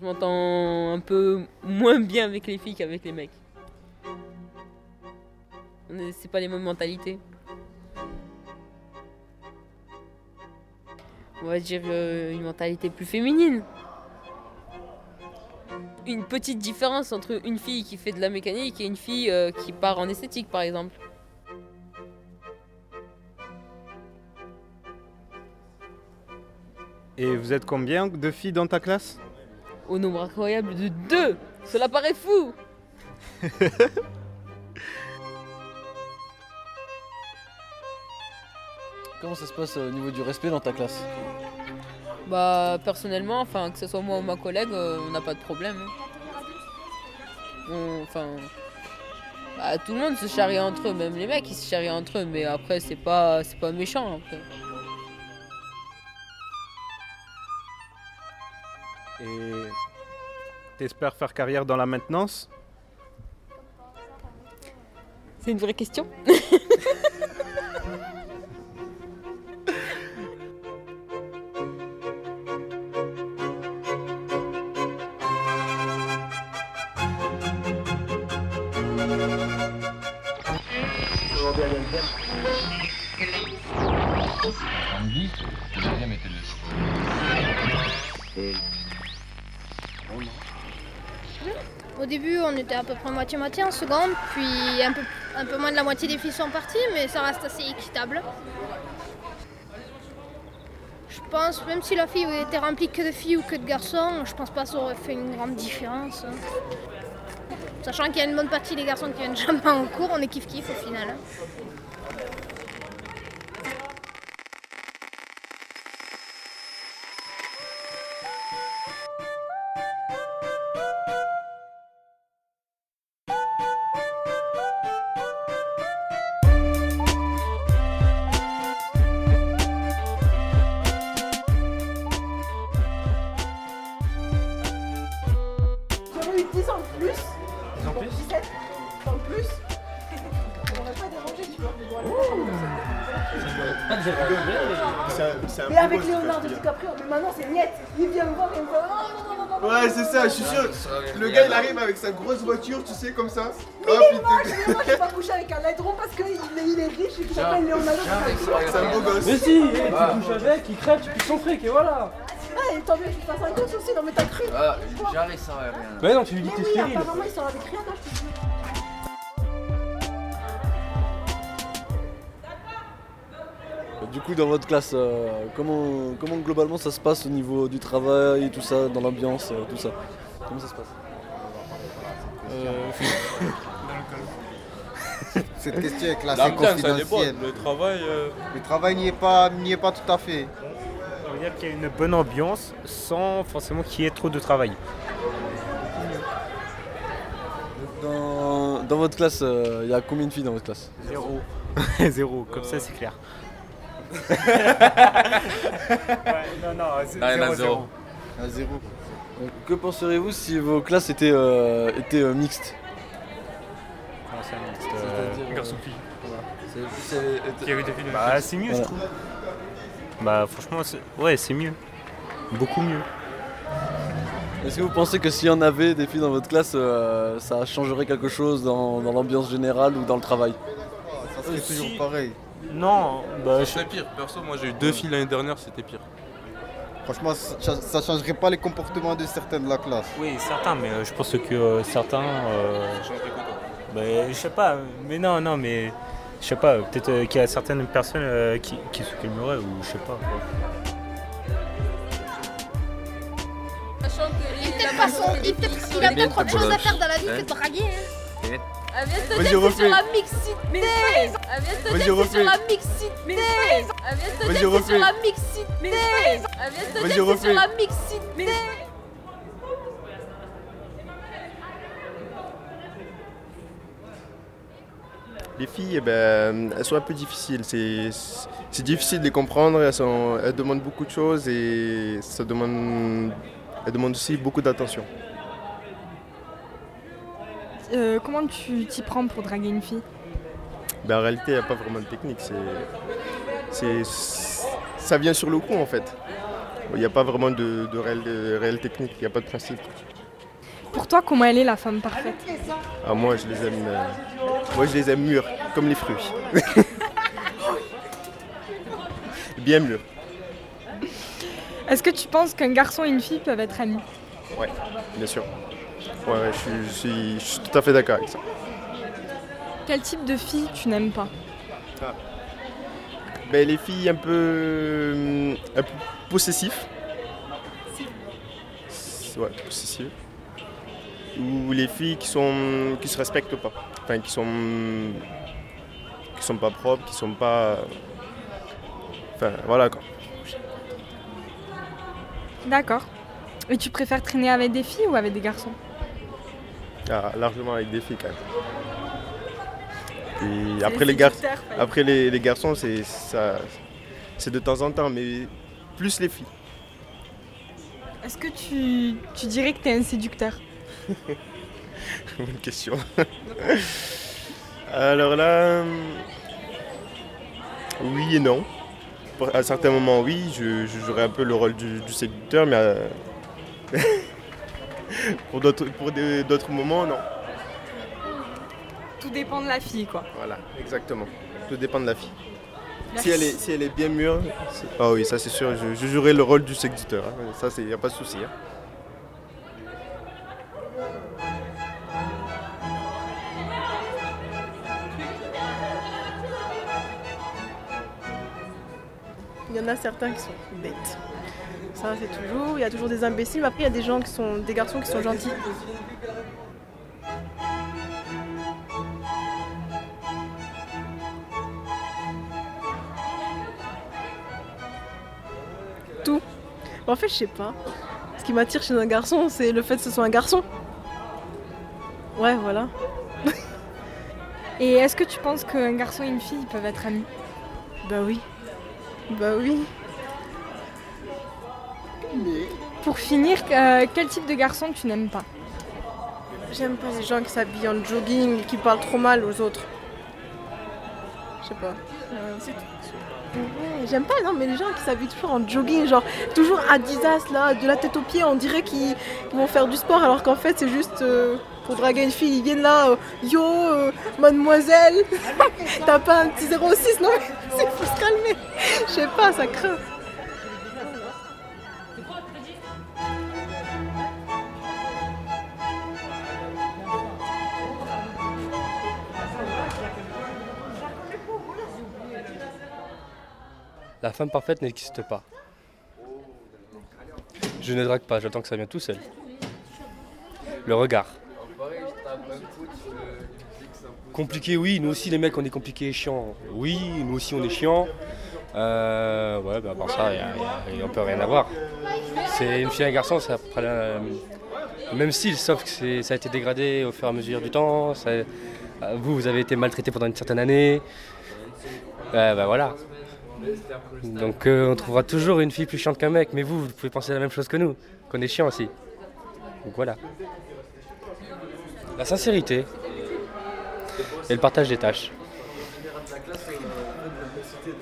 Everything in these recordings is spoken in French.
Je m'entends un peu moins bien avec les filles qu'avec les mecs. C'est pas les mêmes mentalités. On va dire euh, une mentalité plus féminine. Une petite différence entre une fille qui fait de la mécanique et une fille euh, qui part en esthétique par exemple. Et vous êtes combien de filles dans ta classe? Au nombre incroyable de deux Cela paraît fou Comment ça se passe euh, au niveau du respect dans ta classe? Bah personnellement, enfin que ce soit moi ou ma collègue, euh, on n'a pas de problème. hein. Enfin, bah, tout le monde se charrie entre eux, même les mecs ils se charrient entre eux, mais après c'est pas c'est pas méchant. Après. T'espères faire carrière dans la maintenance? C'est une vraie question. Au début, on était à peu près moitié-moitié en seconde, puis un peu, un peu moins de la moitié des filles sont parties, mais ça reste assez équitable. Je pense, même si la fille était remplie que de filles ou que de garçons, je pense pas que ça aurait fait une grande différence. hein. Sachant qu'il y a une bonne partie des garçons qui viennent jamais en cours, on est kiff-kiff au final. Plus 17 en plus. On n'aurait pas dérangé, tu vois. Mais avec Leonardo DiCaprio, mais maintenant c'est net. Il vient me voir et il me fait non, non, non, non, non. Ouais, c'est ça, je suis sûr. Le gars il arrive avec sa grosse voiture, tu sais, comme ça. Mais Hop, il est il moche, mais moi je vais pas coucher avec un laidron parce qu'il est, il est riche et qu'il s'appelle Leonardo DiCaprio. C'est un beau gosse. Mais si, eh, tu couches avec, il crève, tu piques son fric et voilà Ah, et tant mieux que tu fasses un gosse aussi, non mais t'as cru. Ah, j'arrive, ça rien. Bah non, tu lui dis que t'es stérile apparemment ils sont avec rien quand je te dis. Du coup, dans votre classe, euh, comment, comment globalement ça se passe au niveau du travail et tout ça, dans l'ambiance, euh, tout ça? Comment ça se passe? Cette question est classée L'ambiance, elle est confidentielle. Le travail. euh, Le travail n'y est, pas- n'y est pas tout à fait. Ça veut dire qu'il y a une bonne ambiance sans forcément qu'il y ait trop de travail. dans, dans votre classe, il y a combien de filles dans votre classe? Zéro. Zéro, comme ça c'est clair. ouais, non, non, c'est- Ah, zéro, zéro. À zéro. Donc, Que penserez-vous si vos classes étaient, euh, étaient euh, mixtes? Comment ça, mixte, euh, C'est-à-dire, garçon-fille. C'est- c'est- Qu'il y avait des filles de Bah, c'est mieux, je Voilà. trouve. Bah, franchement, c'est- ouais, c'est mieux. Beaucoup mieux. Est-ce que vous pensez que s'il y en avait des filles dans votre classe, euh, ça changerait quelque chose dans, dans l'ambiance générale ou dans le travail? Ça serait Euh, toujours si. pareil. Non, bah, je pire. Perso, moi j'ai eu deux filles l'année dernière, c'était pire. Franchement, ça, ça changerait pas les comportements de certains de la classe. Oui, certains, mais euh, je pense que euh, certains. euh, bah, je sais pas, mais non, non, mais. Je sais pas, peut-être euh, qu'il y a certaines personnes euh, qui, qui se calmeraient, ou je sais pas. quoi. Il, a peut-être autre chose à faire dans la vie que de draguer. hein. Vas-y, refais. sur la mixité. Vas-y, refais. sur la mixité. Vas-y, refais. sur la mixité. Vas-y, refais. sur la mixité. Les filles, eh ben, elles sont un peu difficiles. C'est, difficile de les comprendre. Elles, sont- elles demandent beaucoup de choses et ça demande, elles demandent aussi beaucoup d'attention. Euh, comment tu t'y prends pour draguer une fille? Ben, en réalité, il n'y a pas vraiment de technique. C'est, ça vient sur le coup en fait. Il n'y a pas vraiment de, de réelle, de réelle technique, il n'y a pas de principe. Pour toi, comment elle est la femme parfaite? Ah, moi, je les aime. euh, moi, je les aime mûrs, comme les fruits. Bien mûrs. Est-ce que tu penses qu'un garçon et une fille peuvent être amis? Ouais, bien sûr. Ouais, ouais, je, suis, je suis- je suis tout à fait d'accord avec ça. Quel type de fille tu n'aimes pas? Ben, les filles un peu, hum, un peu possessifs. Ouais, possessives. Ou les filles qui sont qui se respectent pas. Enfin, qui sont qui sont pas propres, qui sont pas. Enfin, voilà quoi. D'accord. Et tu préfères traîner avec des filles ou avec des garçons? Ah, largement avec des filles quand même. Et après les, gar- après les, les garçons, c'est ça, c'est de temps en temps, mais plus les filles. Est-ce que tu, tu dirais que tu es un séducteur? Bonne question. Alors là, hum, oui et non. À certains moments, oui, je, je jouerai un peu le rôle du, du séducteur, mais euh, pour d'autres moments, non. Tout dépend de la fille, quoi. Voilà, exactement. Tout dépend de la fille. Si elle, est, si elle est bien mûre, ah oui, ça c'est sûr, je, je jouerai le rôle du séducteur. hein. Ça, il n'y a pas de souci. hein. Y en a certains qui sont bêtes. Ça, c'est toujours. Il y a toujours des imbéciles, mais après, il y a des gens qui sont. des garçons qui sont gentils. Tout. En fait, je sais pas. Ce qui m'attire chez un garçon, c'est le fait que ce soit un garçon. Ouais, voilà. Et est-ce que tu penses qu'un garçon et une fille peuvent être amis? Bah oui. Bah oui. Pour finir, euh, quel type de garçon tu n'aimes pas? J'aime pas les gens qui s'habillent en jogging, qui parlent trop mal aux autres. Je sais pas. Euh, c'est. Ouais, J'aime pas, non, mais les gens qui s'habillent toujours en jogging, genre toujours Adidas, là, de la tête aux pieds, on dirait qu'ils qu'ils vont faire du sport, alors qu'en fait, c'est juste euh, pour draguer une fille. Ils viennent là, euh, yo, euh, mademoiselle, t'as pas un petit 06, non, c'est faut se calmer. Je sais pas, ça craint. La femme parfaite n'existe pas. Je ne drague pas, j'attends que ça vienne tout seul. Le regard. Compliqué, oui, nous aussi les mecs on est compliqués et chiants. Oui, nous aussi on est chiants. Euh, ouais, bah, à part ça, y a- y on peut rien avoir. C'est une fille et un garçon, ça prend le même style, sauf que c'est- ça a été dégradé au fur et à mesure du temps. euh, vous, vous avez été maltraité pendant une certaine année. Ouais, bah voilà. Donc euh, on trouvera toujours une fille plus chiante qu'un mec, mais vous, vous pouvez penser la même chose que nous, qu'on est chiant aussi. Donc voilà. La sincérité et le partage des tâches.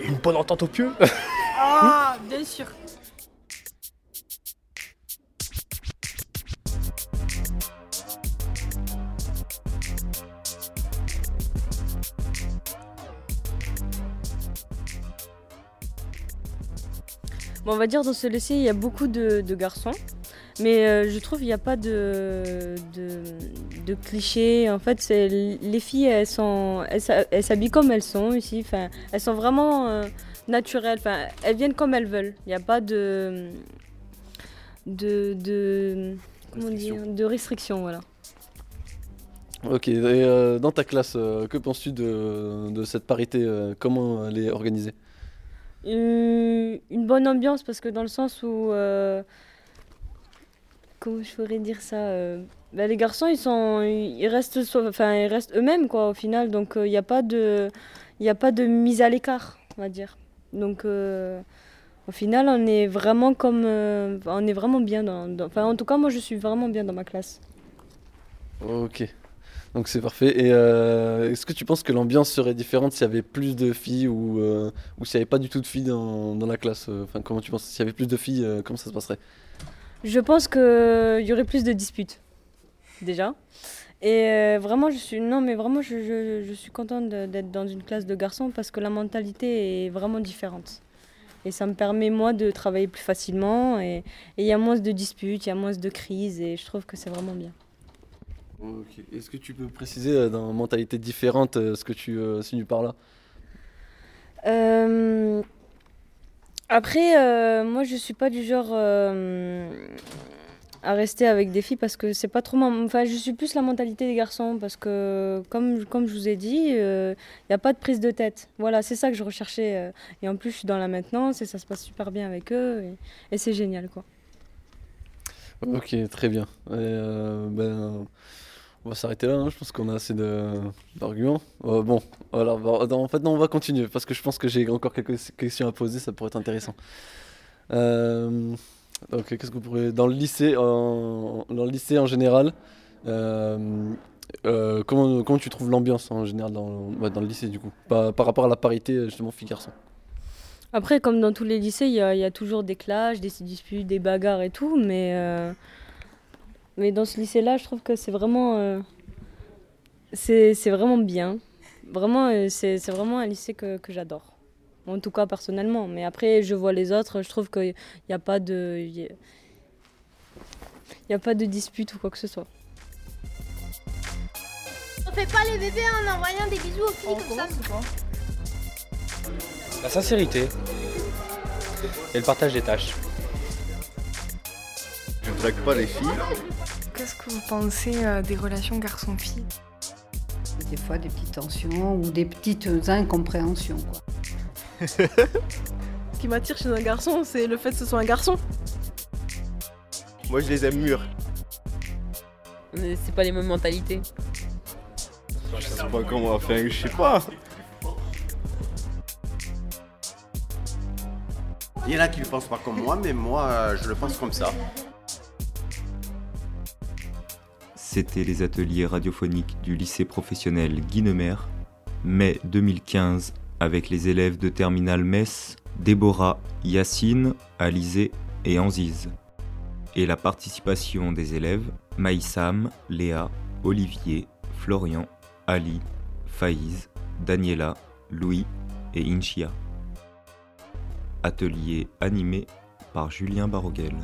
Une bonne entente au pieu Ah, bien sûr. Bon, on va dire dans ce lycée, il y a beaucoup de, de garçons. Mais euh, je trouve qu'il n'y a pas de, de, de clichés. En fait, les filles, elles sont, elles, s'habillent comme elles sont ici. Enfin, elles sont vraiment euh, naturelles. Enfin, elles viennent comme elles veulent. Il n'y a pas de, de, de, comment dire, de restrictions, voilà. Ok, et euh, dans ta classe, que penses-tu de, de cette parité Comment elle est organisée? Une bonne ambiance parce que dans le sens où comment je pourrais dire ça euh, bah, les garçons ils sont ils restent enfin restent eux-mêmes au final. Donc il n'y a pas de a pas de mise à l'écart on va dire. Donc euh, au final on est vraiment comme euh, on est vraiment bien dans, enfin en tout cas moi je suis vraiment bien dans ma classe. Ok. Donc c'est parfait. Et euh, est-ce que tu penses que l'ambiance serait différente s'il y avait plus de filles ou, euh, ou s'il n'y avait pas du tout de filles dans, dans la classe? Euh, Enfin, comment tu penses? S'il y avait plus de filles, euh, comment ça se passerait? Je pense qu'il y aurait plus de disputes, déjà. Et euh, vraiment, je suis, non, mais vraiment, je, je- je suis contente d'être dans une classe de garçons parce que la mentalité est vraiment différente. Et ça me permet, moi, de travailler plus facilement. Et il y a moins de disputes, il y a moins de crises. Et je trouve que c'est vraiment bien. Ok. Est-ce que tu peux préciser euh, dans mentalité différente euh, ce que tu euh, signes par là? Euh, Après, euh, moi, je suis pas du genre euh, à rester avec des filles parce que c'est pas trop. Enfin, je suis plus la mentalité des garçons parce que, comme, comme je vous ai dit, il n'y a pas de prise de tête. Voilà, c'est ça que je recherchais. euh. Et en plus, je suis dans la maintenance et ça se passe super bien avec eux et, c'est génial, quoi. Ok, très bien. Euh, ben, on va s'arrêter là, hein. je pense qu'on a assez de- d'arguments. Euh, bon, voilà, non, en fait, non, on va continuer parce que je pense que j'ai encore quelques questions à poser, ça pourrait être intéressant. Euh, donc, qu'est-ce que vous. Dans le lycée, en, dans le lycée en général, euh, euh, comment, comment tu trouves l'ambiance en général dans, dans le lycée du coup? Par, rapport à la parité justement filles-garçons Après, comme dans tous les lycées, il y y a toujours des clashs, des disputes, des bagarres et tout, mais, euh, mais dans ce lycée-là, je trouve que c'est vraiment, euh, c'est c'est vraiment bien. Vraiment, euh, c'est c'est vraiment un lycée que, que j'adore. En tout cas, personnellement. Mais après, je vois les autres, je trouve qu'il n'y a pas de... Il y a- il y a pas de dispute ou quoi que ce soit. On fait pas les bébés en envoyant des bisous aux filles comme ça. La sincérité et le partage des tâches. Je ne drague pas les filles. Qu'est-ce que vous pensez euh, des relations garçon-fille? Des fois des petites tensions ou des petites incompréhensions. Quoi. Ce qui m'attire chez un garçon, c'est le fait que ce soit un garçon. Moi, je les aime mûrs. Mais C'est pas les mêmes mentalités. Je sais pas comment, enfin, je sais pas. Il y en a qui ne le pensent pas comme moi, mais moi, euh, je le pense comme ça. C'était les ateliers radiophoniques du lycée professionnel Guinemer, mai 2015, avec les élèves de Terminal Metz, Déborah, Yacine, Alizé et Anziz. Et la participation des élèves Maïsam, Léa, Olivier, Florian, Ali, Faïz, Daniela, Louis et Inchia. Atelier animé par Julien Baroguel.